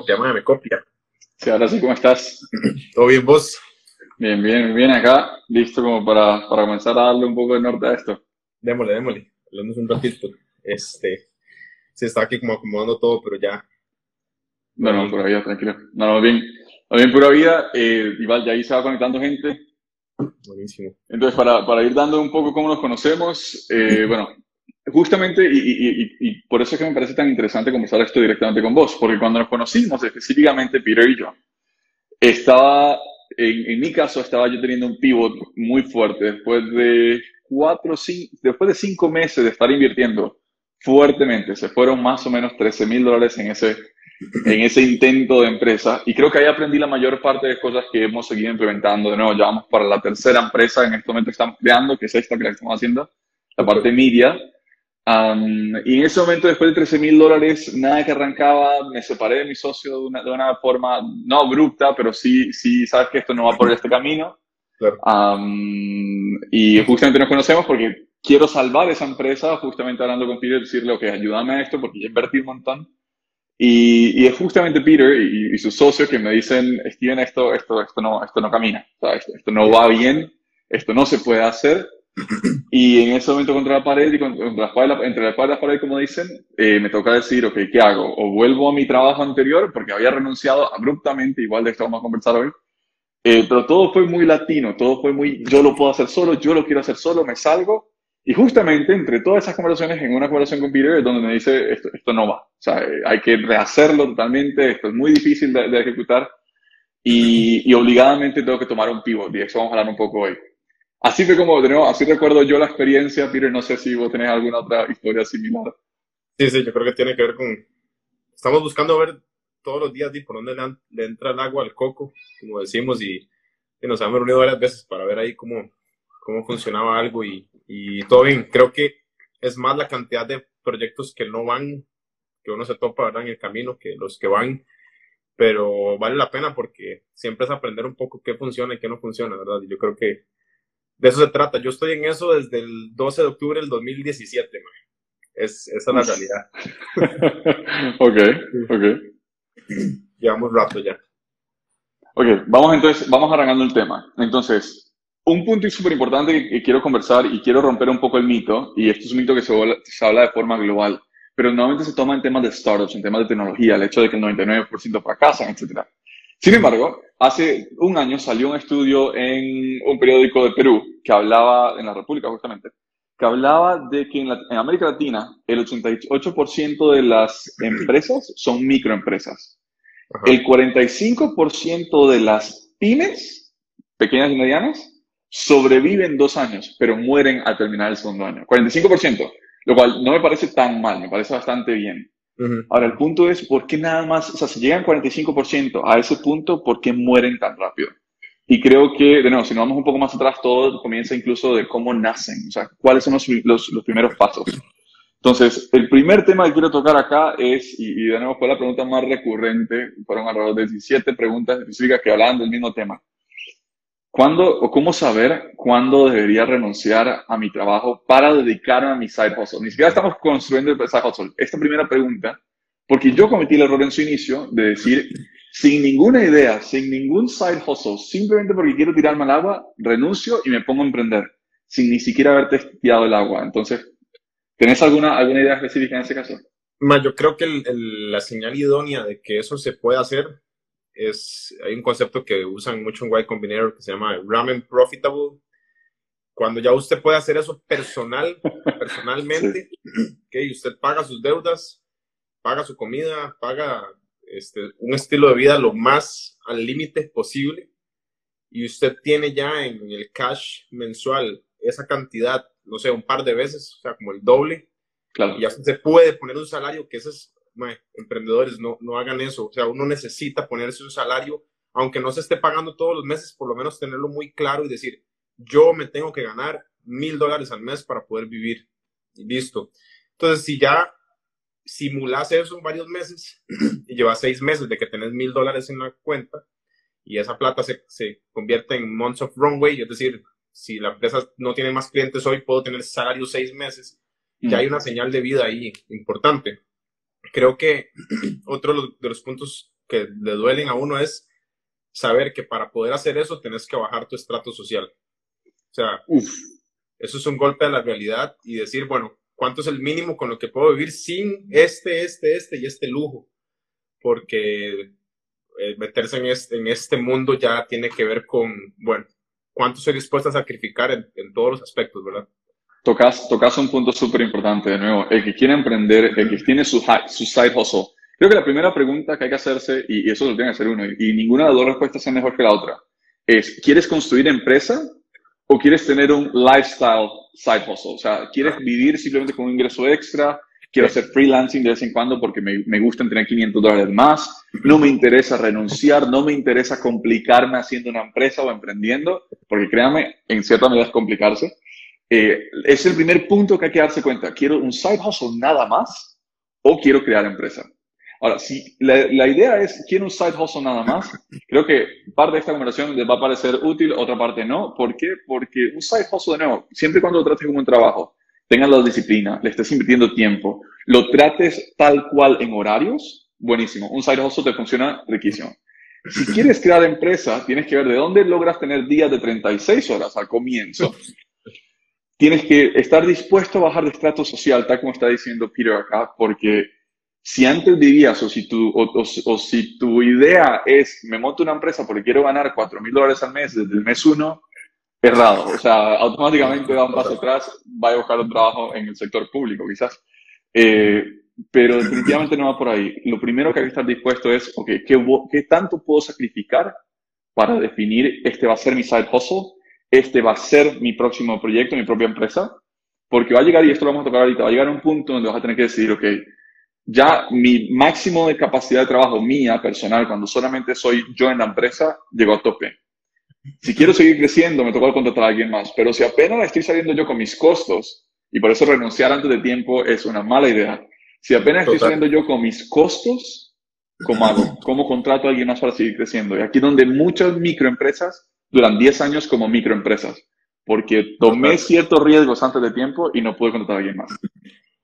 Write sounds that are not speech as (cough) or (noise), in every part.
Copia, me copia. Sí, ahora sí, ¿cómo estás? ¿Todo bien vos? Bien, bien, bien acá, listo como para, para comenzar a darle un poco de norte a esto. Démosle, démosle. Hablamos un ratito. Este, se está aquí como acomodando todo, pero ya. No, no, pura vida, tranquilo. No, no, bien. Bien, pura vida. Eh, igual ya ahí se va conectando gente. Buenísimo. Entonces, para, para ir dando un poco cómo nos conocemos, eh, bueno, justamente, y, y, y, por eso es que me parece tan interesante conversar esto directamente con vos, porque cuando nos conocimos, específicamente Peter y yo, estaba, en, en mi caso, estaba yo teniendo un pivot muy fuerte. Después de cuatro, cinco, después de cinco meses de estar invirtiendo fuertemente, se fueron más o menos 13 mil dólares en ese, en ese intento de empresa, y creo que ahí aprendí la mayor parte de cosas que hemos seguido implementando. De nuevo, ya vamos para la tercera empresa en este momento que estamos creando, que es esta que estamos haciendo, la parte media, Um, y en ese momento, después de 13 mil dólares, nada que arrancaba, me separé de mi socio de una, de una, forma no abrupta, pero sí, sí, sabes que esto no va por este camino. Claro. Um, y justamente nos conocemos porque quiero salvar esa empresa, justamente hablando con Peter, decirle, ok, ayúdame a esto porque ya invertí un montón. Y, y es justamente Peter y, y sus socios que me dicen, Steven, esto, esto, esto, no, esto no camina, esto, esto no va bien, esto no se puede hacer (clears throat) y en ese momento contra la pared y contra la espalda, entre la espalda y la pared, como dicen, eh, me toca decir, ok, ¿qué hago? O vuelvo a mi trabajo anterior, porque había renunciado abruptamente, igual de esto vamos a conversar hoy. Eh, pero todo fue muy latino, todo fue muy, yo lo puedo hacer solo, yo lo quiero hacer solo, me salgo. Y justamente entre todas esas conversaciones, en una conversación con Peter, es donde me dice, esto, esto no va. O sea, eh, hay que rehacerlo totalmente, esto es muy difícil de, de ejecutar. Y, y, obligadamente tengo que tomar un pivot, y eso vamos a hablar un poco hoy. Así fue como, de nuevo, así recuerdo yo la experiencia, Peter, no sé si vos tenés alguna otra historia similar. Sí, sí, yo creo que tiene que ver con, estamos buscando ver todos los días por dónde le, entra el agua al coco, como decimos, y, y, nos hemos reunido varias veces para ver ahí cómo, cómo funcionaba algo y, y todo bien. Creo que es más la cantidad de proyectos que no van, que uno se topa ¿verdad? en el camino, que los que van, pero vale la pena porque siempre es aprender un poco qué funciona y qué no funciona, ¿verdad? Y yo creo que de eso se trata. Yo estoy en eso desde el 12 de octubre del 2017, man. Es, esa es la realidad. (laughs) ok, ok. Llevamos rato ya. Ok, vamos entonces, vamos arrancando el tema. Entonces, un punto súper importante que quiero conversar y quiero romper un poco el mito, y esto es un mito que se, se habla de forma global, pero normalmente se toma en temas de startups, en temas de tecnología, el hecho de que el 99% fracasan, etcétera. Sin embargo, hace un año salió un estudio en un periódico de Perú que hablaba, en la República justamente, que hablaba de que en, la, en América Latina el 88% de las empresas son microempresas. Ajá. El 45% de las pymes, pequeñas y medianas, sobreviven dos años, pero mueren al terminar el segundo año. 45%, lo cual no me parece tan mal, me parece bastante bien. Uh-huh. Ahora, el punto es, ¿por qué nada más, o sea, si llegan 45% a ese punto, ¿por qué mueren tan rápido? Y creo que, de nuevo, si nos vamos un poco más atrás, todo comienza incluso de cómo nacen, o sea, cuáles son los, los, los primeros pasos. Entonces, el primer tema que quiero tocar acá es, y, y, de nuevo fue la pregunta más recurrente, fueron alrededor de 17 preguntas específicas que hablaban del mismo tema. ¿Cuándo o cómo saber cuándo debería renunciar a mi trabajo para dedicarme a mi side hustle? Ni siquiera estamos construyendo el side hustle. Esta primera pregunta, porque yo cometí el error en su inicio de decir, sin ninguna idea, sin ningún side hustle, simplemente porque quiero tirarme al agua, renuncio y me pongo a emprender, sin ni siquiera haber testeado el agua. Entonces, ¿tenés alguna, alguna idea específica en ese caso? Yo creo que la señal idónea de que eso se puede hacer es, hay un concepto que usan mucho en Y Combinator que se llama Ramen Profitable. Cuando ya usted puede hacer eso personal, (laughs) personalmente, que usted paga sus deudas, paga su comida, paga este, un estilo de vida lo más al límite posible y usted tiene ya en el cash mensual esa cantidad, no sé, un par de veces, o sea, como el doble, claro. y ya se puede poner un salario que esos emprendedores no, no hagan eso, o sea, uno necesita ponerse un salario, aunque no se esté pagando todos los meses, por lo menos tenerlo muy claro y decir, yo me tengo que ganar mil dólares al mes para poder vivir, y listo. Entonces, si ya simulas eso en varios meses (clears throat) y llevas seis meses de que tenés mil dólares en la cuenta y esa plata se, se, convierte en months of runway, es decir, si la empresa no tiene más clientes hoy, puedo tener salario seis meses, ya hay una señal de vida ahí importante. Creo que (clears throat) otro de los puntos que le duelen a uno es saber que para poder hacer eso tenés que bajar tu estrato social. O sea, eso es un golpe a la realidad y decir, bueno, cuánto es el mínimo con lo que puedo vivir sin este, este, este y este lujo. Porque eh, meterse en este, en este mundo ya tiene que ver con, bueno, cuánto soy dispuesto a sacrificar en, todos los aspectos, ¿verdad? Tocas, tocas un punto súper importante, de nuevo, el que quiere emprender, el que tiene su, su side hustle. Creo que la primera pregunta que hay que hacerse, y, eso lo tiene que hacer uno, y, ninguna de las dos respuestas es mejor que la otra, es, ¿quieres construir empresa o quieres tener un lifestyle side hustle? O sea, ¿quieres vivir simplemente con un ingreso extra? Quiero hacer freelancing de vez en cuando porque me, me gusta tener 500 dólares más. No me interesa renunciar, no me interesa complicarme haciendo una empresa o emprendiendo, porque créanme, en cierta medida es complicarse. Eh, es el primer punto que hay que darse cuenta. ¿Quiero un side hustle nada más o quiero crear empresa? Ahora, si la, idea es, quiero un side hustle nada más, creo que parte de esta conversación les va a parecer útil, otra parte no. ¿Por qué? Porque un side hustle, de nuevo, siempre y cuando lo trates como un trabajo, tengas la disciplina, le estés invirtiendo tiempo, lo trates tal cual en horarios, buenísimo. Un side hustle te funciona riquísimo. Si quieres crear empresa, tienes que ver de dónde logras tener días de 36 horas al comienzo. Tienes que estar dispuesto a bajar de estrato social, tal como está diciendo Peter acá, porque si antes vivías o si tu, o, si tu idea es, me monto una empresa porque quiero ganar 4 mil dólares al mes desde el mes 1, errado. O sea, automáticamente da un paso atrás, va a buscar un trabajo en el sector público, quizás. Eh, pero definitivamente no va por ahí. Lo primero que hay que estar dispuesto es, ok, ¿qué, ¿qué tanto puedo sacrificar para definir este va a ser mi side hustle? Este va a ser mi próximo proyecto, mi propia empresa. Porque va a llegar, y esto lo vamos a tocar ahorita, va a llegar un punto donde vas a tener que decidir, ok, ya mi máximo de capacidad de trabajo mía, personal, cuando solamente soy yo en la empresa, llegó a tope. Si quiero seguir creciendo, me toca contratar a alguien más. Pero si apenas estoy saliendo yo con mis costos, y por eso renunciar antes de tiempo es una mala idea. Si apenas estoy saliendo yo con mis costos, ¿cómo hago? ¿Cómo contrato a alguien más para seguir creciendo? Y aquí donde muchas microempresas duran 10 años como microempresas, porque tomé ciertos riesgos antes de tiempo y no pude contratar a alguien más.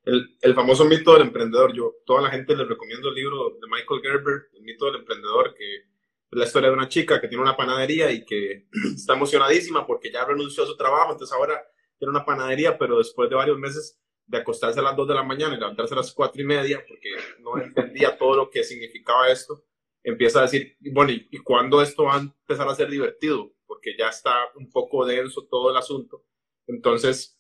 El, el, famoso mito del emprendedor. Yo, toda la gente les recomiendo el libro de Michael Gerber, El mito del emprendedor, que la historia de una chica que tiene una panadería y que (clears throat) está emocionadísima porque ya renunció a su trabajo, entonces ahora tiene una panadería, pero después de varios meses de acostarse a las 2 de la mañana y levantarse a las 4 y media, porque no entendía todo lo que significaba esto, empieza a decir, bueno, ¿y, ¿y cuándo esto va a empezar a ser divertido? Porque ya está un poco denso todo el asunto. Entonces,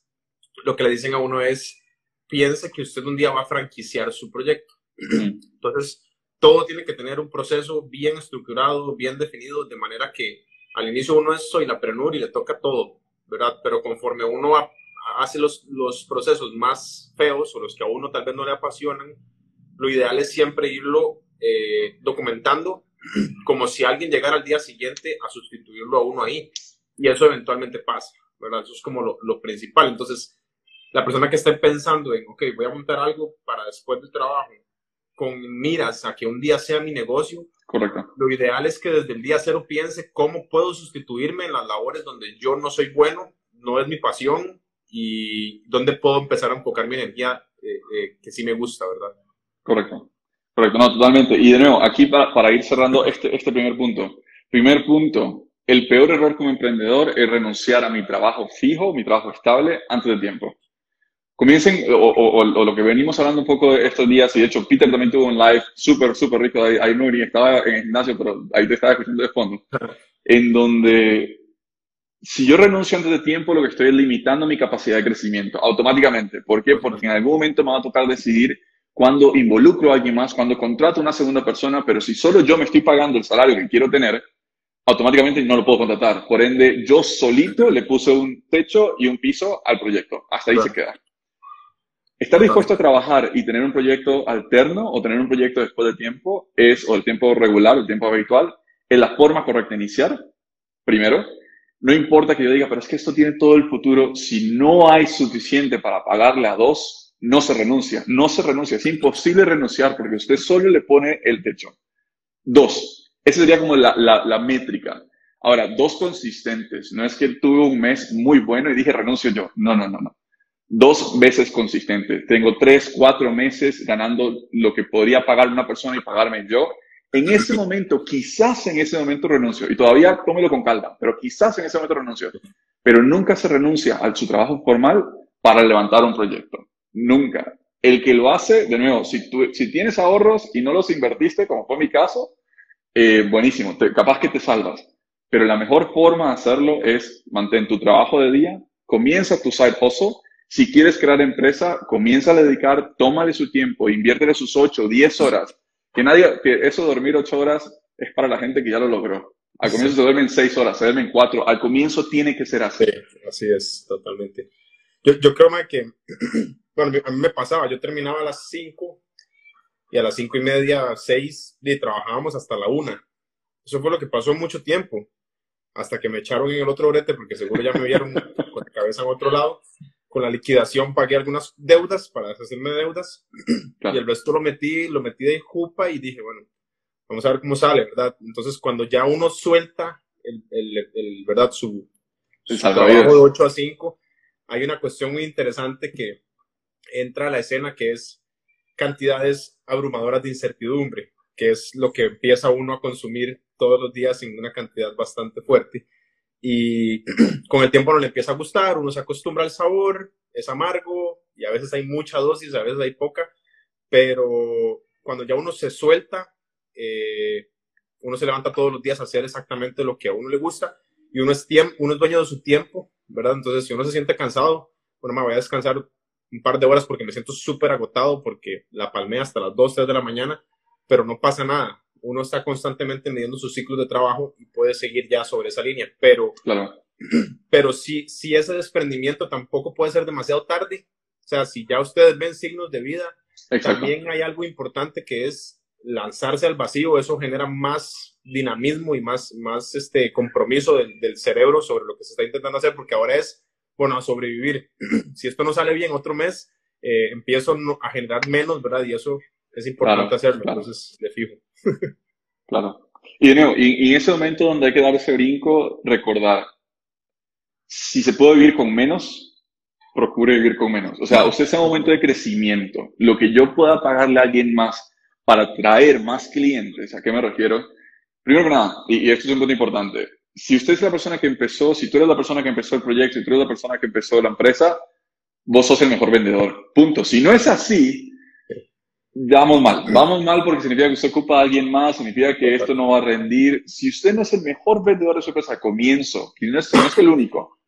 lo que le dicen a uno es, piense que usted un día va a franquiciar su proyecto. (clears throat) Entonces, todo tiene que tener un proceso bien estructurado, bien definido, de manera que al inicio uno es soy la prenur y le toca todo, ¿verdad? Pero conforme uno hace los, los procesos más feos o los que a uno tal vez no le apasionan, lo ideal es siempre irlo eh, documentando como si alguien llegara al día siguiente a sustituirlo a uno ahí. Y eso eventualmente pasa, ¿verdad? Eso es como lo, lo principal. Entonces, la persona que esté pensando en, ok, voy a montar algo para después del trabajo, con miras a que un día sea mi negocio, Correcto. Lo ideal es que desde el día cero piense cómo puedo sustituirme en las labores donde yo no soy bueno, no es mi pasión y dónde puedo empezar a enfocar mi energía eh, eh, que sí me gusta, ¿verdad? Correcto. Correcto, no, totalmente. Y de nuevo, aquí para, para ir cerrando este, este primer punto. Primer punto, el peor error como emprendedor es renunciar a mi trabajo fijo, mi trabajo estable, antes de tiempo. comiencen, o, lo que venimos hablando un poco estos días, y de hecho Peter también tuvo un live súper, súper rico, ahí, ahí no estaba en el gimnasio, pero ahí te estaba escuchando de fondo, en donde si yo renuncio antes de tiempo, lo que estoy es limitando mi capacidad de crecimiento automáticamente. ¿Por qué? Porque en algún momento me va a tocar decidir cuándo involucro a alguien más, cuándo contrato a una segunda persona, pero si solo yo me estoy pagando el salario que quiero tener, automáticamente no lo puedo contratar. Por ende, yo solito le puse un techo y un piso al proyecto. Hasta ahí se queda. Estar dispuesto a trabajar y tener un proyecto alterno o tener un proyecto después del tiempo es, o el tiempo regular, el tiempo habitual, es la forma correcta de iniciar, primero. No importa que yo diga, pero es que esto tiene todo el futuro. Si no hay suficiente para pagarle a dos, no se renuncia. No se renuncia. Es imposible renunciar porque usted solo le pone el techo. Dos. Esa sería como la, la, la métrica. Ahora, dos consistentes. No es que tuve un mes muy bueno y dije renuncio yo. No, no, no, no dos veces consistente. Tengo tres, cuatro meses ganando lo que podría pagar una persona y pagarme yo. En ese momento, quizás en ese momento renuncio. Y todavía tómelo con calma, pero quizás en ese momento renuncio. Pero nunca se renuncia a su trabajo formal para levantar un proyecto. Nunca. El que lo hace, de nuevo, si, tú, si tienes ahorros y no los invertiste, como fue mi caso, eh, buenísimo, capaz que te salvas. Pero la mejor forma de hacerlo es mantén tu trabajo de día, comienza tu side hustle si quieres crear empresa, comienza a dedicar, tómale su tiempo, inviértele sus 8, 10 horas. Que nadie, que eso de dormir 8 horas es para la gente que ya lo logró. Al comienzo se duermen 6 horas, se duermen 4. Al comienzo tiene que ser así. así es, totalmente. Yo, yo creo que, (clears throat) bueno, a mí me pasaba, yo terminaba a las 5 y a las 5 y media, 6, y trabajábamos hasta la 1. Eso fue lo que pasó mucho tiempo, hasta que me echaron en el otro brete, porque seguro ya me vieron (laughs) con la cabeza en otro lado con la liquidación pagué algunas deudas para deshacerme de deudas (clears throat) y el resto lo metí, lo metí de jupa y dije, bueno, vamos a ver cómo sale, ¿verdad? Entonces, cuando ya uno suelta el, el, ¿verdad? Su, trabajo de 8 a 5, hay una cuestión muy interesante que entra a la escena que es cantidades abrumadoras de incertidumbre, que es lo que empieza uno a consumir todos los días en una cantidad bastante fuerte. Y (clears throat) con el tiempo no le empieza a gustar, uno se acostumbra al sabor, es amargo y a veces hay mucha dosis, a veces hay poca, pero cuando ya uno se suelta, eh, uno se levanta todos los días a hacer exactamente lo que a uno le gusta y uno es, uno es dueño de su tiempo, ¿verdad? Entonces, si uno se siente cansado, bueno, me voy a descansar un par de horas porque me siento súper agotado porque la palmé hasta las 2, 3 de la mañana, pero no pasa nada uno está constantemente midiendo sus ciclos de trabajo y puede seguir ya sobre esa línea, pero, claro. (clears throat) pero si, si ese desprendimiento tampoco puede ser demasiado tarde, o sea, si ya ustedes ven signos de vida, también hay algo importante que es lanzarse al vacío, eso genera más dinamismo y más, más este compromiso del, del cerebro sobre lo que se está intentando hacer, porque ahora es, bueno, sobrevivir. (clears throat) si esto no sale bien otro mes, eh, empiezo a generar menos, ¿verdad? Y eso es importante hacerlo, entonces de fijo. claro. Y, y, en ese momento donde hay que dar ese brinco, recordar, si se puede vivir con menos, procure vivir con menos. O sea, usted está en un momento de crecimiento. Lo que yo pueda pagarle a alguien más para traer más clientes, ¿a qué me refiero? Primero que nada, y, y esto es un punto importante, si usted es la persona que empezó, si tú eres la persona que empezó el proyecto, si tú eres la persona que empezó la empresa, vos sos el mejor vendedor. Punto. Si no es así, Vamos mal, vamos mal porque significa que usted ocupa a alguien más, significa que esto no va a rendir. Si usted no es el mejor vendedor de su empresa, comienzo, y no es, no es el único,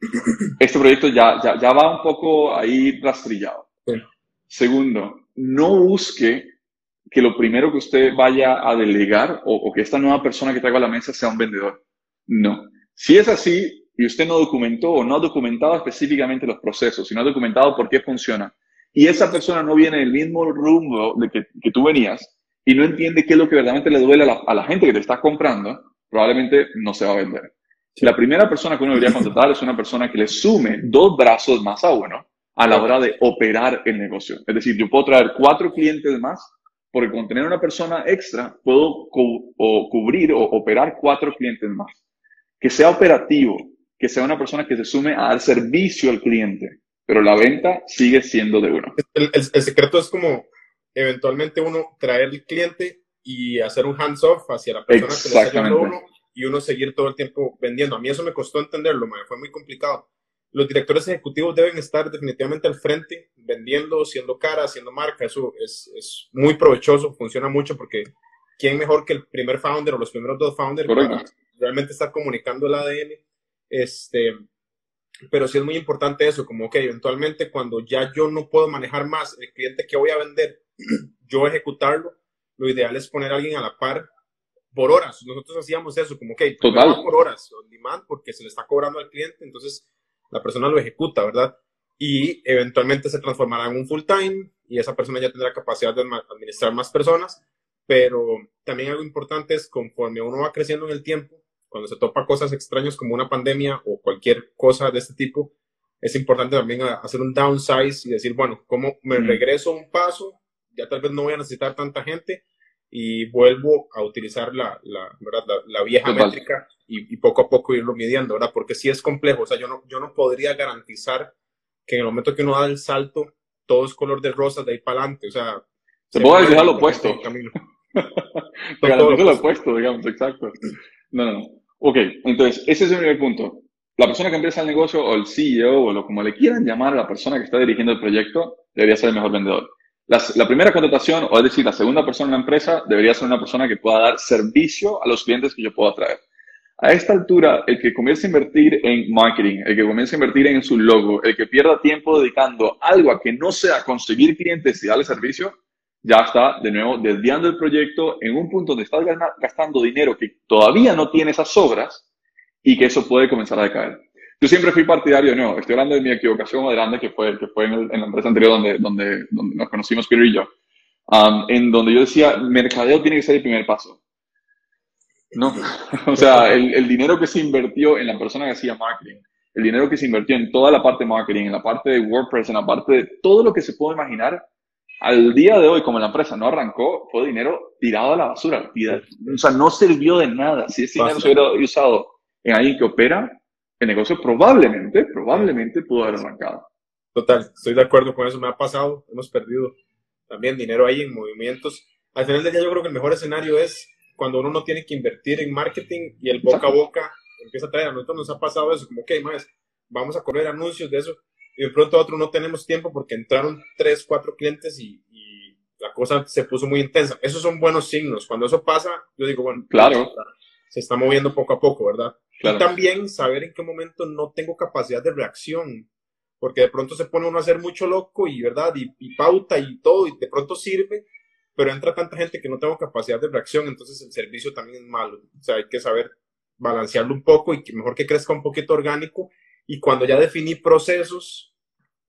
este proyecto ya, ya, ya va un poco ahí rastrillado. Segundo, no busque que lo primero que usted vaya a delegar o, o, que esta nueva persona que traiga a la mesa sea un vendedor. No. Si es así y usted no documentó o no ha documentado específicamente los procesos, sino ha documentado por qué funciona, y esa persona no viene del mismo rumbo de que, que tú venías y no entiende qué es lo que verdaderamente le duele a la, a la, gente que te está comprando, probablemente no se va a vender. Si la primera persona que uno debería contratar es una persona que le sume dos brazos más a uno a la hora de operar el negocio. Es decir, yo puedo traer cuatro clientes más porque con tener una persona extra puedo o cubrir o operar cuatro clientes más. Que sea operativo, que sea una persona que se sume a dar servicio al cliente, pero la venta sigue siendo de uno. El, el, secreto es como eventualmente uno traer el cliente y hacer un hands-off hacia la persona que le está uno y uno seguir todo el tiempo vendiendo. A mí eso me costó entenderlo, fue muy complicado. Los directores ejecutivos deben estar definitivamente al frente, vendiendo, siendo cara, haciendo marca. Eso es, es muy provechoso, funciona mucho porque ¿quién mejor que el primer founder o los primeros dos founders para realmente estar comunicando el ADN? Este, pero sí es muy importante eso, como que eventualmente cuando ya yo no puedo manejar más el cliente que voy a vender, (clears throat) yo ejecutarlo, lo ideal es poner a alguien a la par por horas. Nosotros hacíamos eso, como que por horas, on demand, porque se le está cobrando al cliente, entonces la persona lo ejecuta, ¿verdad? Y eventualmente se transformará en un full time y esa persona ya tendrá capacidad de administrar más personas, pero también algo importante es conforme uno va creciendo en el tiempo, cuando se topa cosas extrañas como una pandemia o cualquier cosa de este tipo, es importante también hacer un downsize y decir, bueno, ¿cómo me regreso un paso? Ya tal vez no voy a necesitar tanta gente y vuelvo a utilizar la, la, la, vieja métrica y, poco a poco irlo midiendo, ¿verdad? Porque sí es complejo, o sea, yo no, yo no podría garantizar que en el momento que uno da el salto, todo es color de rosa de ahí para adelante, o sea... Se, puede decir (laughs) lo opuesto. Te garantizo lo opuesto, digamos, exacto. No, no, Ok, entonces, ese es el primer punto. La persona que empieza el negocio o el CEO o lo como le quieran llamar a la persona que está dirigiendo el proyecto debería ser el mejor vendedor. la primera contratación, o es decir, la segunda persona en la empresa, debería ser una persona que pueda dar servicio a los clientes que yo puedo atraer. A esta altura, el que comience a invertir en marketing, el que comience a invertir en su logo, el que pierda tiempo dedicando algo a que no sea conseguir clientes y darle servicio, ya está de nuevo desviando el proyecto en un punto donde estás gastando dinero que todavía no tiene esas sobras y que eso puede comenzar a decaer. Yo siempre fui partidario, no, estoy hablando de mi equivocación más grande que fue, que fue en, la empresa anterior donde, donde, donde, nos conocimos Peter y yo, um, en donde yo decía, mercadeo tiene que ser el primer paso. No, (laughs) o sea, el, el dinero que se invirtió en la persona que hacía marketing, el dinero que se invirtió en toda la parte de marketing, en la parte de WordPress, en la parte de todo lo que se puede imaginar, al día de hoy, como la empresa no arrancó, fue dinero tirado a la basura. O sea, no sirvió de nada. Si ese dinero se hubiera usado en alguien que opera, el negocio probablemente, probablemente pudo haber arrancado. Total, estoy de acuerdo con eso. Me ha pasado, hemos perdido también dinero ahí en movimientos. Al final del día, yo creo que el mejor escenario es cuando uno no tiene que invertir en marketing y el boca a boca empieza a traer. A nosotros nos ha pasado eso, como, ok, más, vamos a correr anuncios de eso y de pronto a otro no tenemos tiempo porque entraron tres, cuatro clientes y, la cosa se puso muy intensa. Esos son buenos signos. Cuando eso pasa, yo digo, bueno, claro. se está moviendo poco a poco, ¿verdad? Y también saber en qué momento no tengo capacidad de reacción, porque de pronto se pone uno a hacer mucho loco y, ¿verdad? Y, pauta y todo, y de pronto sirve, pero entra tanta gente que no tengo capacidad de reacción, entonces el servicio también es malo. O sea, hay que saber balancearlo un poco y que mejor que crezca un poquito orgánico. Y cuando ya definí procesos,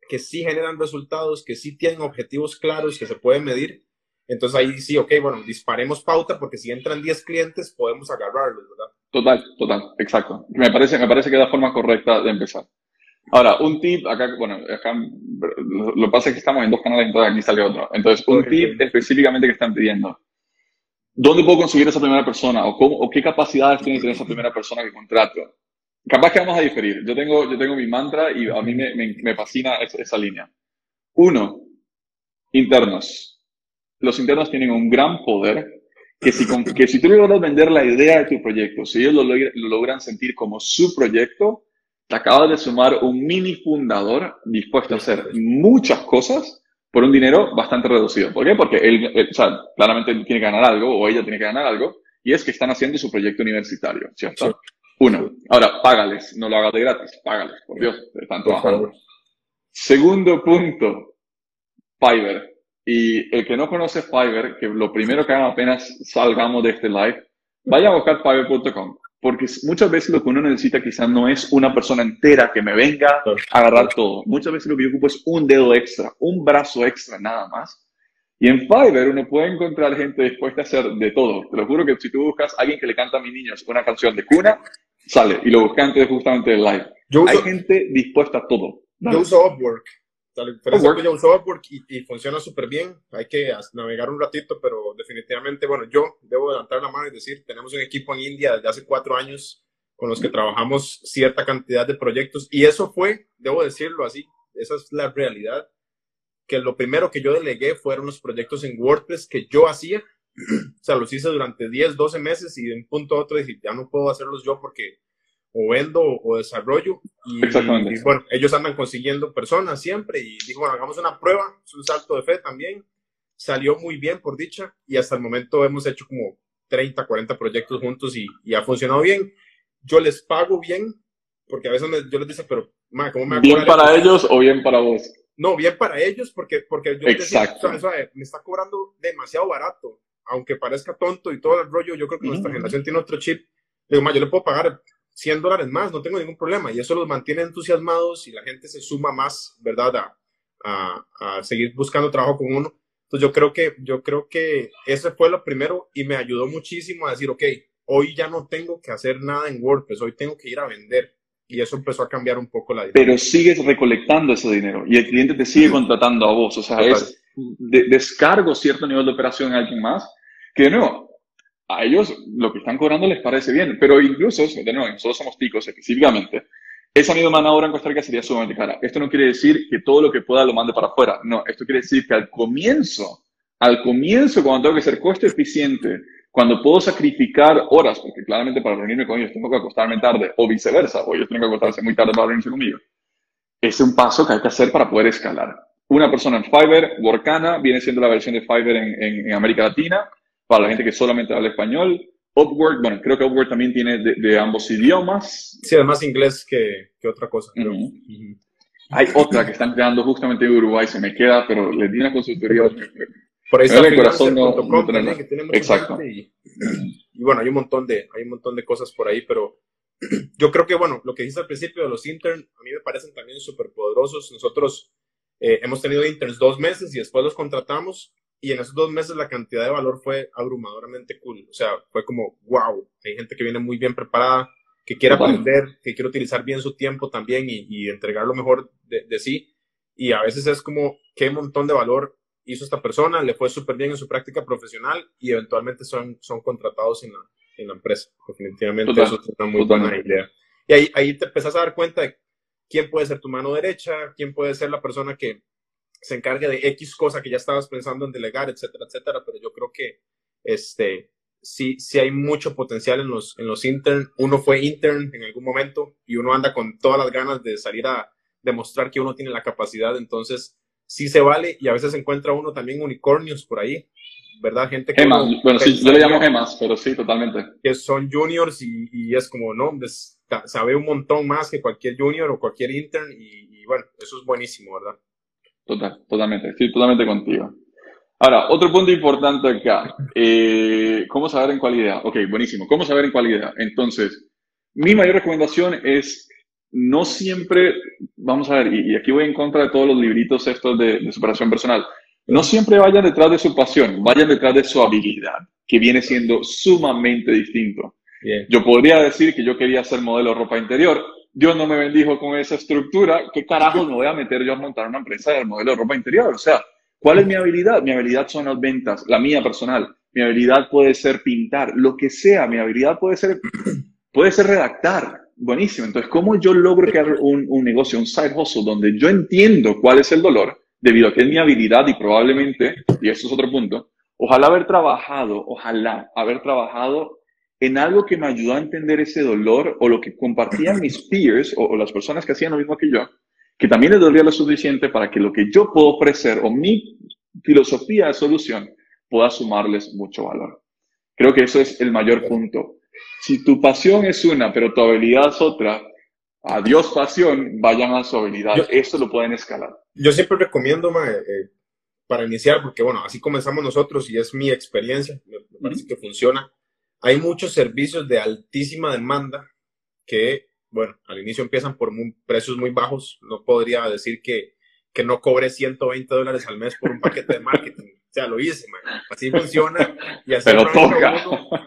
que sí generan resultados, que sí tienen objetivos claros, que se pueden medir. Entonces ahí sí, ok, bueno, disparemos pauta porque si entran 10 clientes podemos agarrarlos, ¿verdad? Total, total, exacto. Me parece, me parece que es la forma correcta de empezar. Ahora, un tip, acá, bueno, acá lo que pasa es que estamos en dos canales, entonces aquí sale otro. Entonces, un tip específicamente que están pidiendo. ¿Dónde puedo conseguir esa primera persona? ¿O, cómo, o qué capacidades tiene que tener esa primera persona que contrato? capaz que vamos a diferir. Yo tengo, yo tengo mi mantra y a mí me, me, fascina esa, línea. Uno, internos. Los internos tienen un gran poder que si, que si tú logras vender la idea de tu proyecto, si ellos lo, lo logran sentir como su proyecto, te acabas de sumar un mini fundador dispuesto a hacer muchas cosas por un dinero bastante reducido. ¿Por qué? Porque él, o sea, claramente tiene que ganar algo o ella tiene que ganar algo y es que están haciendo su proyecto universitario, ¿cierto? Uno, ahora págales, no lo hagas de gratis, págales, por Dios, están trabajando. Segundo punto, Fiverr. Y el que no conoce Fiverr, que lo primero que hagan apenas salgamos de este live, vaya a buscar fiverr.com. Porque muchas veces lo que uno necesita quizás no es una persona entera que me venga a agarrar todo. Muchas veces lo que yo ocupo es un dedo extra, un brazo extra nada más. Y en Fiverr uno puede encontrar gente dispuesta a hacer de todo. Te lo juro que si tú buscas a alguien que le canta a mis niños una canción de cuna, sale. Y lo busqué antes justamente del live. Hay gente dispuesta a todo. Yo uso Upwork. Yo uso Upwork y, funciona súper bien. Hay que navegar un ratito, pero definitivamente, bueno, yo debo levantar la mano y decir, tenemos un equipo en India desde hace cuatro años con los que trabajamos cierta cantidad de proyectos. Y eso fue, debo decirlo así, esa es la realidad, que lo primero que yo delegué fueron los proyectos en WordPress que yo hacía (clears throat) o sea, los hice durante 10, 12 meses y de un punto a otro dije, ya no puedo hacerlos yo porque o vendo o desarrollo. Y, Exactamente. bueno, ellos andan consiguiendo personas siempre y dijo, bueno, hagamos una prueba, es un salto de fe también. Salió muy bien, por dicha, y hasta el momento hemos hecho como 30, 40 proyectos juntos y, y ha funcionado bien. Yo les pago bien, porque a veces yo les digo, pero, ma, ¿cómo me ¿Bien para ellos o bien para vos? No, bien para ellos, porque, porque yo Exacto. decía, me está cobrando demasiado barato, aunque parezca tonto y todo el rollo, yo creo que nuestra generación tiene otro chip. Digo, ma, yo le puedo pagar 100 dólares más, no tengo ningún problema, y eso los mantiene entusiasmados y la gente se suma más, ¿verdad?, a, a, a seguir buscando trabajo con uno. Entonces yo creo que, yo creo que ese fue lo primero y me ayudó muchísimo a decir, ok, hoy ya no tengo que hacer nada en WordPress, hoy tengo que ir a vender. Y eso empezó a cambiar un poco la dinámica. Pero sigues recolectando ese dinero y el cliente te sigue contratando a vos. O sea, es de, descargo cierto nivel de operación a alguien más, que de nuevo, a ellos lo que están cobrando les parece bien. Pero incluso, de nuevo, nosotros somos ticos específicamente, esa misma mano ahora en Costa Rica sería sumamente cara. Esto no quiere decir que todo lo que pueda lo mande para afuera. No, esto quiere decir que al comienzo, al comienzo, cuando tengo que ser costo eficiente, cuando puedo sacrificar horas, porque claramente para reunirme con ellos tengo que acostarme tarde, o viceversa, o ellos tienen que acostarse muy tarde para reunirse conmigo, es un paso que hay que hacer para poder escalar. Una persona en Fiverr, Workana, viene siendo la versión de Fiverr en, en, América Latina, para la gente que solamente habla español. Upwork, bueno, creo que Upwork también tiene de, ambos idiomas. Sí, además inglés que, que otra cosa. Hay otra que están creando justamente en Uruguay, se me queda, pero les di una consultoría por ahí está el corazón no, que tiene mucha Exacto. Y, bueno, hay un montón de, hay un montón de cosas por ahí, pero (clears throat) yo creo que, bueno, lo que dijiste al principio de los interns, a mí me parecen también súper poderosos. Nosotros eh, hemos tenido interns dos meses y después los contratamos y en esos dos meses la cantidad de valor fue abrumadoramente cool. O sea, fue como, wow, hay gente que viene muy bien preparada, que quiere aprender, que quiere utilizar bien su tiempo también y, entregar lo mejor de, de sí. Y a veces es como, qué montón de valor hizo esta persona, le fue súper bien en su práctica profesional y eventualmente son, son contratados en la, en la empresa. Definitivamente eso es una muy buena idea. Y ahí, ahí te empezás a dar cuenta de quién puede ser tu mano derecha, quién puede ser la persona que se encargue de X cosa que ya estabas pensando en delegar, etcétera, etcétera. Pero yo creo que este, sí, sí hay mucho potencial en los, en los intern. Uno fue intern en algún momento y uno anda con todas las ganas de salir a demostrar que uno tiene la capacidad. Entonces, sí se vale y a veces encuentra uno también unicornios por ahí, ¿verdad? Gente que... Gemas, bueno, sí, yo le llamo gemas, pero sí, totalmente. Que son juniors y, y es como, no, sabe un montón más que cualquier junior o cualquier intern y, bueno, eso es buenísimo, ¿verdad? Total, totalmente, estoy totalmente contigo. Ahora, otro punto importante acá, eh, ¿cómo saber en cuál idea? Ok, buenísimo, ¿cómo saber en cuál idea? Entonces, mi mayor recomendación es no siempre, vamos a ver, y, aquí voy en contra de todos los libritos estos de, superación personal, no siempre vayan detrás de su pasión, vayan detrás de su habilidad, que viene siendo sumamente distinto. Yo podría decir que yo quería ser modelo de ropa interior, Dios no me bendijo con esa estructura, ¿qué carajo me voy a meter yo a montar una empresa de modelo de ropa interior? O sea, ¿cuál es mi habilidad? Mi habilidad son las ventas, la mía personal. Mi habilidad puede ser pintar, lo que sea, mi habilidad puede ser, puede ser redactar, Buenísimo. Entonces, ¿cómo yo logro crear un, un, negocio, un side hustle, donde yo entiendo cuál es el dolor, debido a que es mi habilidad y probablemente, y eso es otro punto, ojalá haber trabajado, ojalá haber trabajado en algo que me ayudó a entender ese dolor o lo que compartían mis peers o, las personas que hacían lo mismo que yo, que también les dolía lo suficiente para que lo que yo puedo ofrecer o mi filosofía de solución pueda sumarles mucho valor. Creo que eso es el mayor punto si tu pasión es una, pero tu habilidad es otra, adiós pasión, vayan a su habilidad. Eso lo pueden escalar. Yo siempre recomiendo, eh, para iniciar, porque bueno, así comenzamos nosotros y es mi experiencia, me, parece que funciona. Hay muchos servicios de altísima demanda que, bueno, al inicio empiezan por precios muy bajos. No podría decir que, que no cobre 120 dólares al mes por un paquete de marketing. O sea, lo hice, man. Así funciona. Y así pero toca.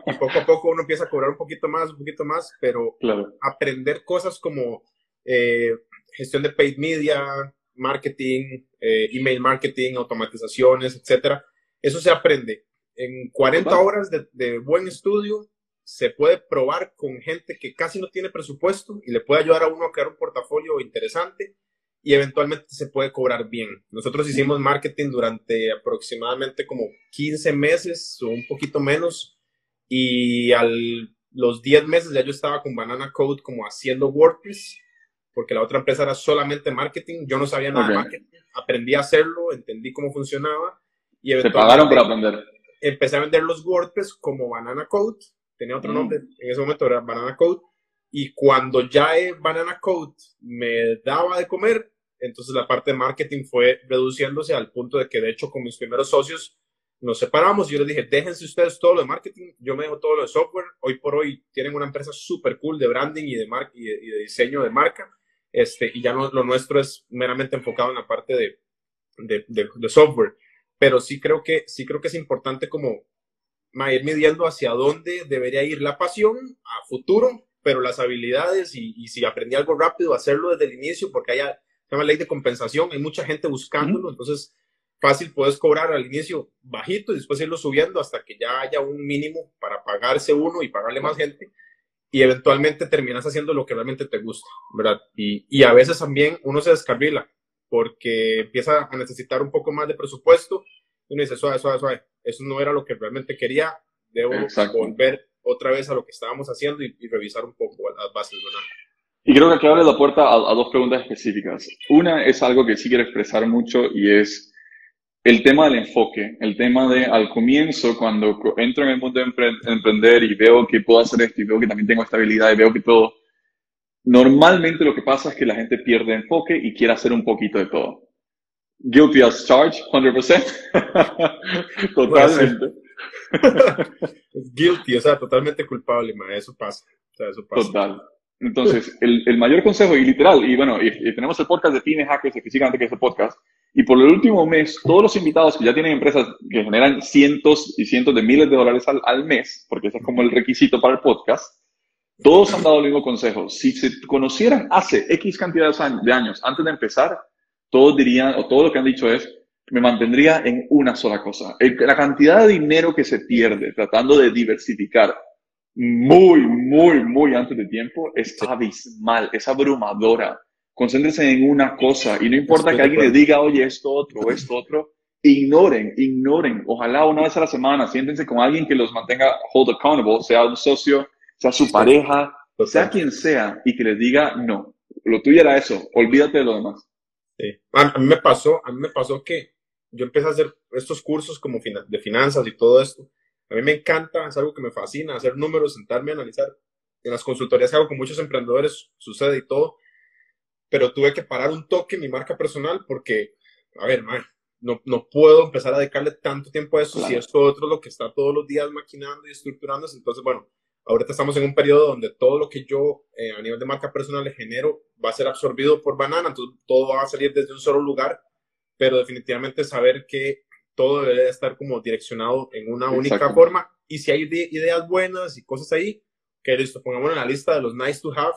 y poco a poco uno empieza a cobrar un poquito más, un poquito más, pero aprender cosas como eh, gestión de paid media, marketing, eh, email marketing, automatizaciones, etcétera. Eso se aprende. En 40 horas de, de buen estudio, se puede probar con gente que casi no tiene presupuesto y le puede ayudar a uno a crear un portafolio interesante y eventualmente se puede cobrar bien. Nosotros hicimos marketing durante aproximadamente como 15 meses o un poquito menos y al los 10 meses ya yo estaba con Banana Code como haciendo WordPress, porque la otra empresa era solamente marketing, yo no sabía nada de marketing, aprendí a hacerlo, entendí cómo funcionaba y Se pagaron por aprender. Empecé a vender los WordPress como Banana Code, tenía otro mm. nombre, en ese momento era Banana Code, y cuando ya Banana Code me daba de comer, entonces la parte de marketing fue reduciéndose al punto de que de hecho con mis primeros socios nos separamos y yo les dije, déjense ustedes todo lo de marketing, yo me dejo todo lo de software. Hoy por hoy tienen una empresa súper cool de branding y de, y de, diseño de marca, este, y ya no, lo nuestro es meramente enfocado en la parte de, de, de, software. Pero sí creo que, sí creo que es importante como ir midiendo hacia dónde debería ir la pasión a futuro, pero las habilidades y, y si aprendí algo rápido, hacerlo desde el inicio, porque hay una ley de compensación, hay mucha gente buscándolo, entonces fácil puedes cobrar al inicio bajito y después irlo subiendo hasta que ya haya un mínimo para pagarse uno y pagarle más gente y eventualmente terminas haciendo lo que realmente te gusta, ¿verdad? Y, y a veces también uno se descarrila porque empieza a necesitar un poco más de presupuesto y uno dice, suave, suave, suave, eso no era lo que realmente quería, debo volver otra vez a lo que estábamos haciendo y, revisar un poco las bases, ¿verdad? Y creo que aquí abre la puerta a, a dos preguntas específicas. Una es algo que sí quiero expresar mucho y es el tema del enfoque, el tema de al comienzo, cuando entro en el mundo de emprender y veo que puedo hacer esto y veo que también tengo estabilidad y veo que todo, normalmente lo que pasa es que la gente pierde enfoque y quiere hacer un poquito de todo. Guilty as charged, 100%. (laughs) totalmente. (laughs) Guilty, o sea, totalmente culpable, ma. eso pasa. O sea, eso pasa. Total. Entonces, el, el, mayor consejo, y literal, y bueno, y, tenemos el podcast de Pyme Hackers, específicamente que es el podcast, y por el último mes, todos los invitados que ya tienen empresas que generan cientos y cientos de miles de dólares al, al mes, porque ese es como el requisito para el podcast, todos han dado el mismo consejo. Si se conocieran hace X cantidad de años antes de empezar, todos dirían, o todo lo que han dicho es, me mantendría en una sola cosa. la cantidad de dinero que se pierde tratando de diversificar muy, muy, muy antes de tiempo es abismal, es abrumadora concéntrense en una cosa y no importa que alguien le diga, oye, esto otro, esto otro, ignoren, ignoren. Ojalá una vez a la semana siéntense con alguien que los mantenga hold accountable, sea un socio, sea su pareja, sea quien sea, y que les diga, no, lo tuyo era eso, olvídate de lo demás. Sí. A mí me pasó, a mí me pasó que yo empecé a hacer estos cursos como de finanzas y todo esto. A mí me encanta, es algo que me fascina, hacer números, sentarme a analizar. En las consultorías que hago con muchos emprendedores sucede y todo pero tuve que parar un toque mi marca personal porque, a ver, no, no puedo empezar a dedicarle tanto tiempo a eso si esto otro lo que está todos los días maquinando y estructurándose. Entonces, bueno, ahorita estamos en un periodo donde todo lo que yo eh, a nivel de marca personal le genero va a ser absorbido por Banana, entonces todo va a salir desde un solo lugar, pero definitivamente saber que todo debe estar como direccionado en una única forma y si hay ideas buenas y cosas ahí, que listo, pongamos en la lista de los nice to have,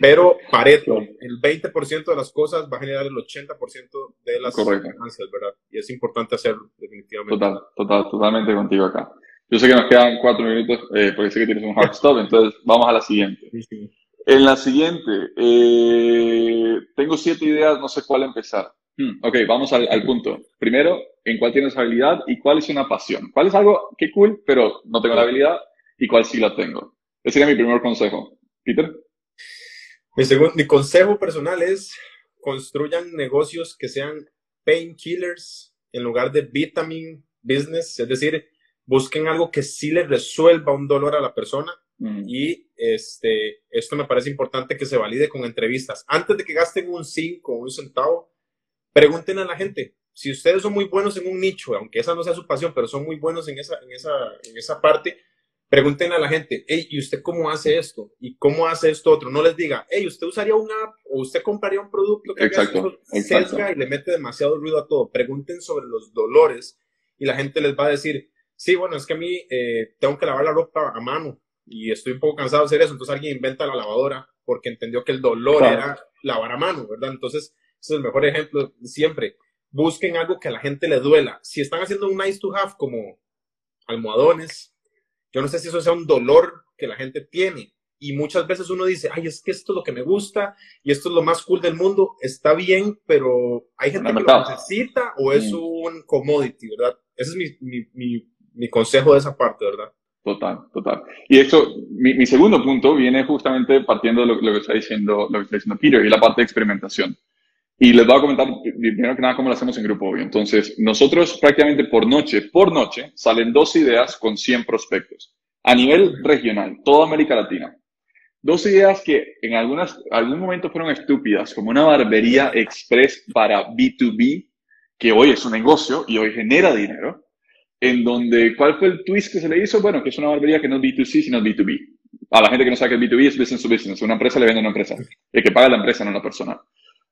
pero Pareto, el 20% de las cosas va a generar el 80% de las ganancias, ¿verdad? Y es importante hacerlo, definitivamente. Total, total, totalmente contigo acá. Yo sé que nos quedan cuatro minutos, eh, porque sé que tienes un hard (laughs) stop, entonces vamos a la siguiente. En la siguiente, eh, tengo siete ideas, no sé cuál empezar. Hmm, ok, vamos al, al, punto. Primero, ¿en cuál tienes habilidad y cuál es una pasión? ¿Cuál es algo que cool, pero no tengo la habilidad y cuál sí la tengo? Ese sería mi primer consejo. Peter. Mi, segundo, mi consejo personal es construyan negocios que sean painkillers en lugar de vitamin business, es decir, busquen algo que sí les resuelva un dolor a la persona mm. y este, esto me parece importante que se valide con entrevistas. Antes de que gasten un 5 o un centavo, pregunten a la gente. Si ustedes son muy buenos en un nicho, aunque esa no sea su pasión, pero son muy buenos en esa, en esa, en esa parte, pregunten a la gente, hey, ¿y usted cómo hace esto? ¿Y cómo hace esto otro? No les diga, hey, ¿usted usaría una app o usted compraría un producto que exacto, y le mete demasiado ruido a todo? Pregunten sobre los dolores y la gente les va a decir, sí, bueno, es que a mí eh, tengo que lavar la ropa a mano y estoy un poco cansado de hacer eso, entonces alguien inventa la lavadora porque entendió que el dolor era lavar a mano, ¿verdad? Entonces, ese es el mejor ejemplo siempre. Busquen algo que a la gente le duela. Si están haciendo un nice to have como almohadones, yo no sé si eso sea un dolor que la gente tiene. Y muchas veces uno dice, ay, es que esto es lo que me gusta y esto es lo más cool del mundo. Está bien, pero hay gente que lo necesita o es mm. un commodity, ¿verdad? Ese es mi, mi, mi, consejo de esa parte, ¿verdad? Total, total. Y esto, mi, mi segundo punto viene justamente partiendo de lo, lo, que está diciendo, lo que está diciendo Peter y la parte de experimentación. Y les voy a comentar primero que nada cómo lo hacemos en grupo hoy. Entonces, nosotros prácticamente por noche, por noche, salen dos ideas con 100 prospectos a nivel regional, toda América Latina. Dos ideas que en algunas, algún momento fueron estúpidas, como una barbería express para B2B, que hoy es un negocio y hoy genera dinero, en donde, ¿cuál fue el twist que se le hizo? Bueno, que es una barbería que no es B2C, sino B2B. A la gente que no sabe que es B2B es business to business. Una empresa le vende a una empresa. El que paga la empresa, no la persona.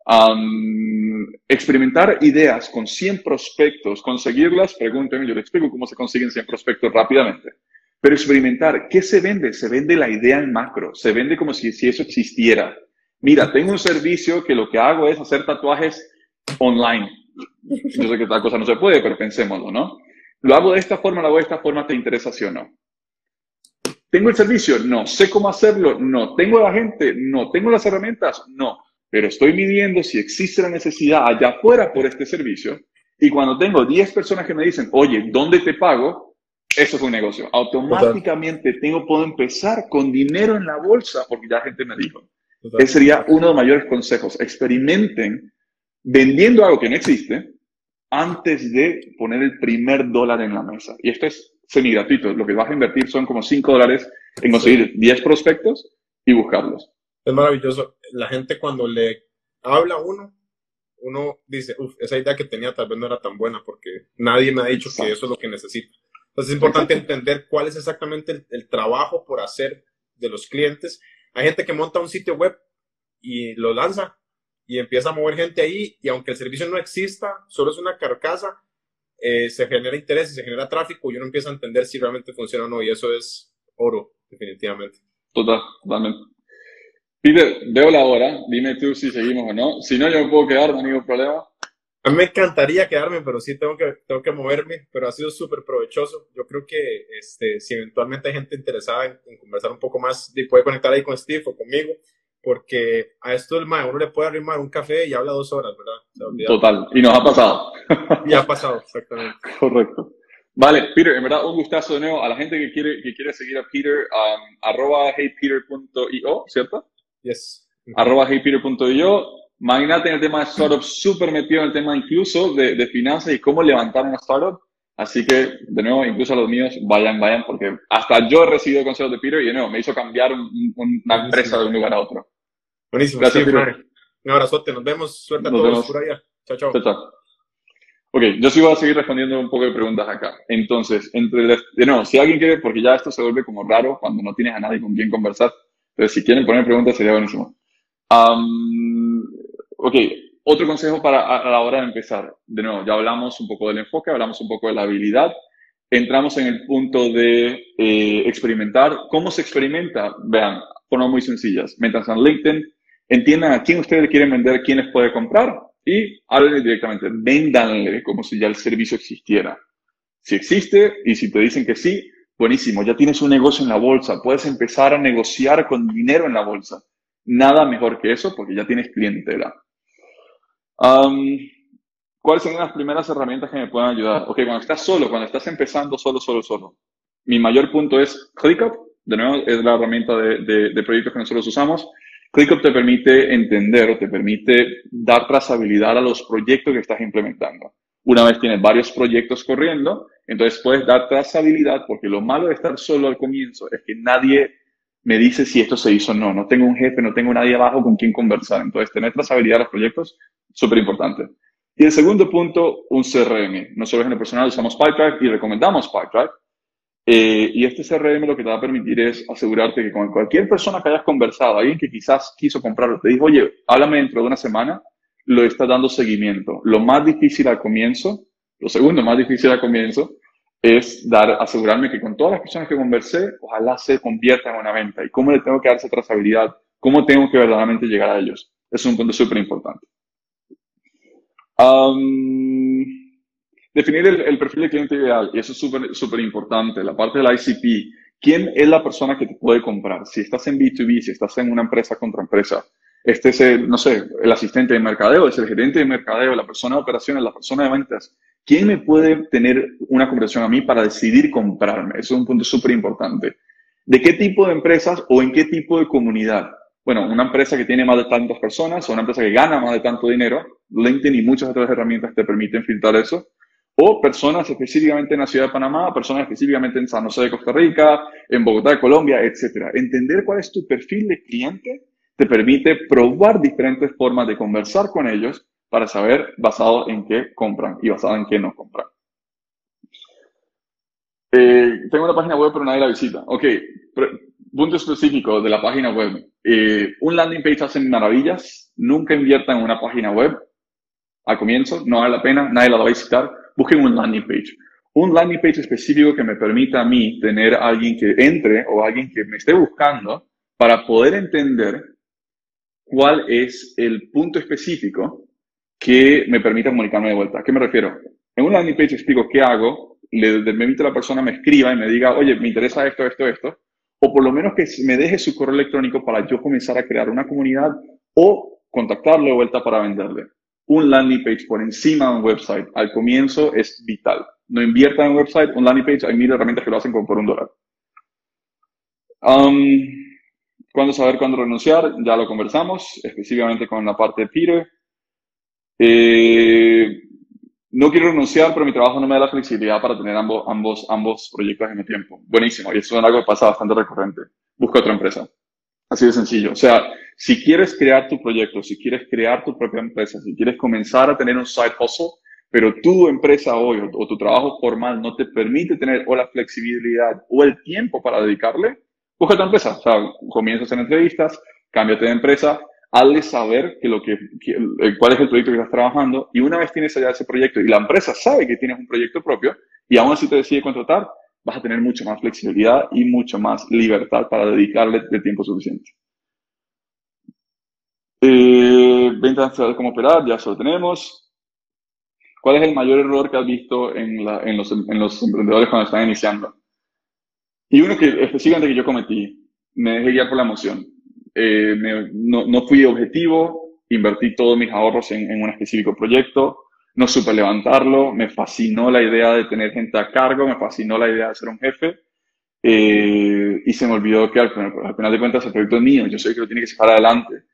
Um, experimentar ideas con 100 prospectos, conseguirlas, pregúntenme, yo les explico cómo se consiguen 100 prospectos rápidamente. Pero experimentar, ¿qué se vende? Se vende la idea en macro, se vende como si, si eso existiera. Mira, tengo un servicio que lo que hago es hacer tatuajes online. Yo sé que tal cosa no se puede, pero pensémoslo, ¿no? Lo hago de esta forma, lo hago de esta forma, ¿te interesa sí o no? ¿Tengo el servicio? No. ¿Sé cómo hacerlo? No. ¿Tengo la gente? No. ¿Tengo las herramientas? No pero estoy midiendo si existe la necesidad allá afuera por este servicio. Y cuando tengo 10 personas que me dicen, oye, ¿dónde te pago? Eso es un negocio. Automáticamente tengo, puedo empezar con dinero en la bolsa porque ya la gente me dijo. Ese sería uno de los mayores consejos. Experimenten vendiendo algo que no existe antes de poner el primer dólar en la mesa. Y esto es semi gratuito. Lo que vas a invertir son como 5 dólares en conseguir 10 prospectos y buscarlos es maravilloso. La gente cuando le habla a uno, uno dice, uff, esa idea que tenía tal vez no era tan buena porque nadie me ha dicho que eso es lo que necesito. Entonces es importante entender cuál es exactamente el, trabajo por hacer de los clientes. Hay gente que monta un sitio web y lo lanza y empieza a mover gente ahí y aunque el servicio no exista, solo es una carcasa, eh, se genera interés y se genera tráfico y uno empieza a entender si realmente funciona o no y eso es oro, definitivamente. Total, totalmente. Peter, veo la hora, dime tú si seguimos o no. Si no, yo me puedo quedar, no hay ningún problema. A mí me encantaría quedarme, pero sí tengo que, tengo que moverme, pero ha sido súper provechoso. Yo creo que este, si eventualmente hay gente interesada en, conversar un poco más, puede conectar ahí con Steve o conmigo, porque a esto del MAE uno le puede arrimar un café y habla dos horas, ¿verdad? Total, y nos ha pasado. (laughs) y ha pasado, exactamente. Correcto. Vale, Peter, en verdad un gustazo de nuevo. A la gente que quiere, que quiere seguir a Peter, um, arroba heypeter.io, ¿cierto? Yes. Arroba heypeter.io. Magnate en el tema de startup, súper metido en el tema incluso de, de finanzas y cómo levantar una startup. Así que, de nuevo, incluso a los míos, vayan, vayan, porque hasta yo he recibido consejos de Peter y de nuevo me hizo cambiar una empresa de un lugar a otro. Buenísimo. Gracias, Peter. Un abrazote, nos vemos. Suerte a todos por allá. Chao, chao. Chao, chao. Ok, yo sí voy a seguir respondiendo un poco de preguntas acá. Entonces, entre, de nuevo, si alguien quiere, porque ya esto se vuelve como raro cuando no tienes a nadie con quien conversar, entonces, si quieren poner preguntas, sería buenísimo. ok, otro consejo para a, la hora de empezar. De nuevo, ya hablamos un poco del enfoque, hablamos un poco de la habilidad. Entramos en el punto de eh, experimentar. ¿Cómo se experimenta? Vean, formas muy sencillas. Métanse en LinkedIn, entiendan a quién ustedes quieren vender, quién les puede comprar y háblenle directamente. Véndanle como si ya el servicio existiera. Si existe y si te dicen que sí, Buenísimo, ya tienes un negocio en la bolsa, puedes empezar a negociar con dinero en la bolsa. Nada mejor que eso porque ya tienes clientela. ¿Cuáles son las primeras herramientas que me pueden ayudar? Ok, cuando estás solo, cuando estás empezando solo, solo, solo. Mi mayor punto es ClickUp. De nuevo, es la herramienta de, de proyectos que nosotros usamos. ClickUp te permite entender o te permite dar trazabilidad a los proyectos que estás implementando. Una vez tienes varios proyectos corriendo, entonces puedes dar trazabilidad, porque lo malo de estar solo al comienzo es que nadie me dice si esto se hizo o no. No tengo un jefe, no tengo nadie abajo con quien conversar. Entonces, tener trazabilidad de los proyectos, súper importante. Y el segundo punto, un CRM. Nosotros en el personal usamos PyTrack y recomendamos PyTrack. Eh, y este CRM lo que te va a permitir es asegurarte que con cualquier persona que hayas conversado, alguien que quizás quiso comprarlo, te dijo, oye, háblame dentro de una semana, lo está dando seguimiento. Lo más difícil al comienzo, lo segundo más difícil al comienzo, es dar, asegurarme que con todas las personas que conversé, ojalá se conviertan en una venta. ¿Y cómo le tengo que dar esa trazabilidad? ¿Cómo tengo que verdaderamente llegar a ellos? Es un punto súper importante. Definir el, perfil de cliente ideal, y eso es súper súper importante. La parte del ICP, ¿quién es la persona que te puede comprar? Si estás en B2B, si estás en una empresa contra empresa, este es el, no sé, el asistente de mercadeo, es el gerente de mercadeo, la persona de operaciones, la persona de ventas. ¿quién me puede tener una conversación a mí para decidir comprarme? Eso es un punto súper importante. ¿De qué tipo de empresas o en qué tipo de comunidad? Bueno, una empresa que tiene más de tantas personas o una empresa que gana más de tanto dinero, LinkedIn y muchas otras herramientas te permiten filtrar eso. O personas específicamente en la ciudad de Panamá, personas específicamente en San José de Costa Rica, en Bogotá de Colombia, etc. Entender cuál es tu perfil de cliente te permite probar diferentes formas de conversar con ellos para saber basado en qué compran y basado en qué no compran. Eh, tengo una página web pero nadie la visita. Ok, punto específico de la página web. Eh, un landing page hace maravillas. Nunca inviertan en una página web al comienzo, no vale la pena, nadie la va a visitar. Busquen un landing page. Un landing page específico que me permita a mí tener a alguien que entre o alguien que me esté buscando para poder entender cuál es el punto específico que me permita comunicarme de vuelta. ¿A qué me refiero? En un landing page explico qué hago, le permite a la persona me escriba y me diga, oye, me interesa esto, esto, esto, o por lo menos que me deje su correo electrónico para yo comenzar a crear una comunidad o contactarle de vuelta para venderle. Un landing page por encima de un website al comienzo es vital. No inviertan en un website, un landing page, hay mil herramientas que lo hacen por un dólar. Um, ¿Cuándo saber cuándo renunciar? Ya lo conversamos, específicamente con la parte de Peter. Eh, no quiero renunciar, pero mi trabajo no me da la flexibilidad para tener ambos, ambos, ambos proyectos en mi tiempo. Buenísimo. Y eso es algo que pasa bastante recurrente. Busca otra empresa. Así de sencillo. O sea, si quieres crear tu proyecto, si quieres crear tu propia empresa, si quieres comenzar a tener un side hustle, pero tu empresa hoy o, tu trabajo formal no te permite tener o la flexibilidad o el tiempo para dedicarle, busca otra empresa. O sea, comienza a hacer entrevistas, cámbiate de empresa, hazle saber que lo que, cuál es el proyecto que estás trabajando y una vez tienes allá ese proyecto y la empresa sabe que tienes un proyecto propio y aún así te decide contratar, vas a tener mucha más flexibilidad y mucho más libertad para dedicarle el tiempo suficiente. Eh, ventas de cómo operar, ya eso lo tenemos. ¿Cuál es el mayor error que has visto en, en, los, en los emprendedores cuando están iniciando? Y uno que específicamente que yo cometí, me dejé guiar por la emoción eh, no, no, fui objetivo, invertí todos mis ahorros en, en, un específico proyecto, no supe levantarlo, me fascinó la idea de tener gente a cargo, me fascinó la idea de ser un jefe, eh, y se me olvidó que al final, de cuentas el proyecto es mío, yo sé que lo tiene que sacar adelante.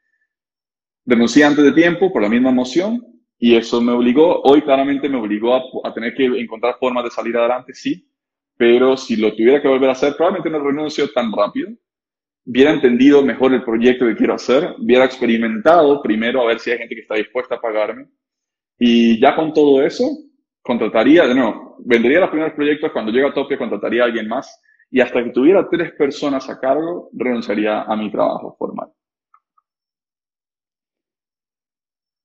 Renuncié antes de tiempo por la misma emoción y eso me obligó, hoy claramente me obligó a, tener que encontrar formas de salir adelante, sí, pero si lo tuviera que volver a hacer, probablemente no renuncio tan rápido, hubiera entendido mejor el proyecto que quiero hacer, hubiera experimentado primero a ver si hay gente que está dispuesta a pagarme. Y ya con todo eso, contrataría, de vendería los primeros proyectos, cuando llega a tope contrataría a alguien más y hasta que tuviera tres personas a cargo, renunciaría a mi trabajo formal.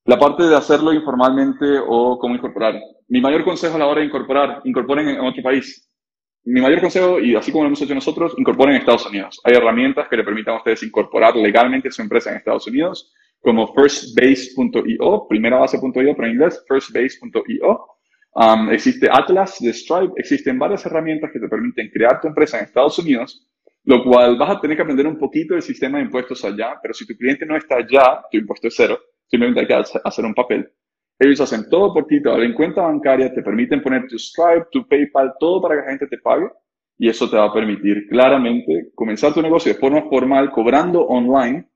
La parte de hacerlo informalmente o cómo incorporar. Mi mayor consejo a la hora de incorporar, incorporen en otro país mi mayor consejo, y así como lo hemos hecho nosotros, incorporen en Estados Unidos. Hay herramientas que le permitan a ustedes incorporar legalmente su empresa en Estados Unidos, como firstbase.io, primera base.io, pero en inglés, firstbase.io. Um, existe Atlas de Stripe, existen varias herramientas que te permiten crear tu empresa en Estados Unidos, lo cual vas a tener que aprender un poquito del sistema de impuestos allá, pero si tu cliente no está allá, tu impuesto es cero, simplemente hay que hacer un papel. Ellos hacen todo por ti, te abren cuenta bancaria, te permiten poner tu Stripe, tu PayPal, todo para que la gente te pague. Y eso te va a permitir claramente comenzar tu negocio de forma formal, cobrando online,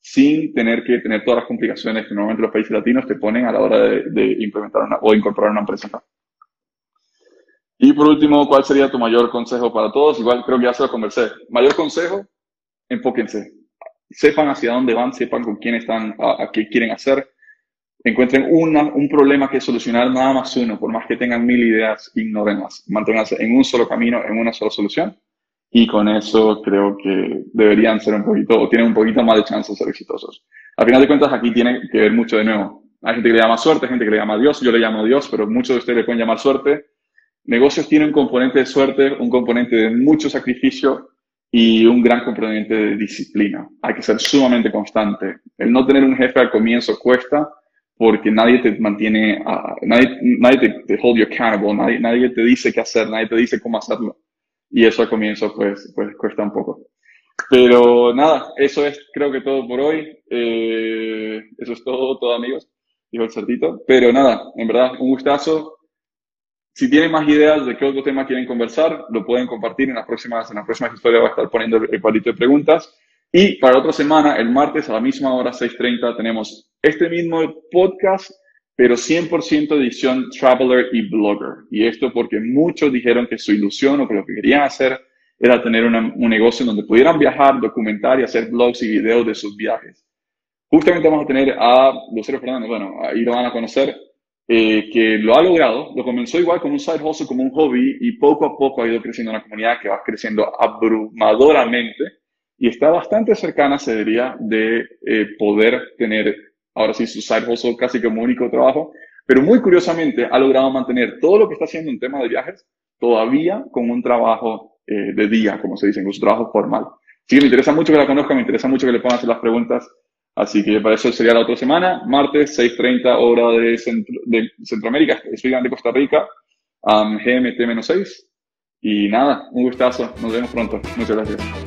sin tener que tener todas las complicaciones que normalmente los países latinos te ponen a la hora de, implementar una, o incorporar una empresa Y por último, ¿cuál sería tu mayor consejo para todos? Igual creo que ya se lo conversé. Mayor consejo, enfóquense. Sepan hacia dónde van, sepan con quién están, a qué quieren hacer encuentren una, un problema que solucionar nada más uno, por más que tengan mil ideas, ignórenlas, manténganse en un solo camino, en una sola solución, y con eso creo que deberían ser un poquito, o tienen un poquito más de chance de ser exitosos. Al final de cuentas, aquí tiene que ver mucho de nuevo. Hay gente que le llama suerte, hay gente que le llama Dios, yo le llamo Dios, pero muchos de ustedes le pueden llamar suerte. Negocios tienen un componente de suerte, un componente de mucho sacrificio y un gran componente de disciplina. Hay que ser sumamente constante. El no tener un jefe al comienzo cuesta, porque nadie te mantiene, nadie, nadie te, te, hold you accountable, nadie, nadie te dice qué hacer, nadie te dice cómo hacerlo. Y eso al comienzo pues, pues cuesta un poco. Pero nada, eso es creo que todo por hoy. Eh, eso es todo, todo amigos, dijo el certito. Pero nada, en verdad, un gustazo. Si tienen más ideas de qué otro tema quieren conversar, lo pueden compartir en las próximas, en las próximas historias. Va a estar poniendo el palito de preguntas. Y para otra semana, el martes a la misma hora, 6.30, tenemos este mismo podcast, pero 100% edición Traveler y Blogger. Y esto porque muchos dijeron que su ilusión o que lo que querían hacer era tener un negocio donde pudieran viajar, documentar y hacer blogs y videos de sus viajes. Justamente vamos a tener a Lucero Fernández, bueno, ahí lo van a conocer, eh, que lo ha logrado, lo comenzó igual como un side hustle, como un hobby, y poco a poco ha ido creciendo una comunidad que va creciendo abrumadoramente y está bastante cercana, se diría, de eh, poder tener ahora sí su side hustle casi como único trabajo, pero muy curiosamente ha logrado mantener todo lo que está haciendo en tema de viajes todavía con un trabajo eh, de día, como se dice, con su trabajo formal. Sí, me interesa mucho que la conozcan, me interesa mucho que le puedan hacer las preguntas Así que para eso sería la otra semana, martes, 6.30 hora de, de Centroamérica, específicamente de Costa Rica, GMT-6. Y nada, un gustazo, nos vemos pronto. Muchas gracias.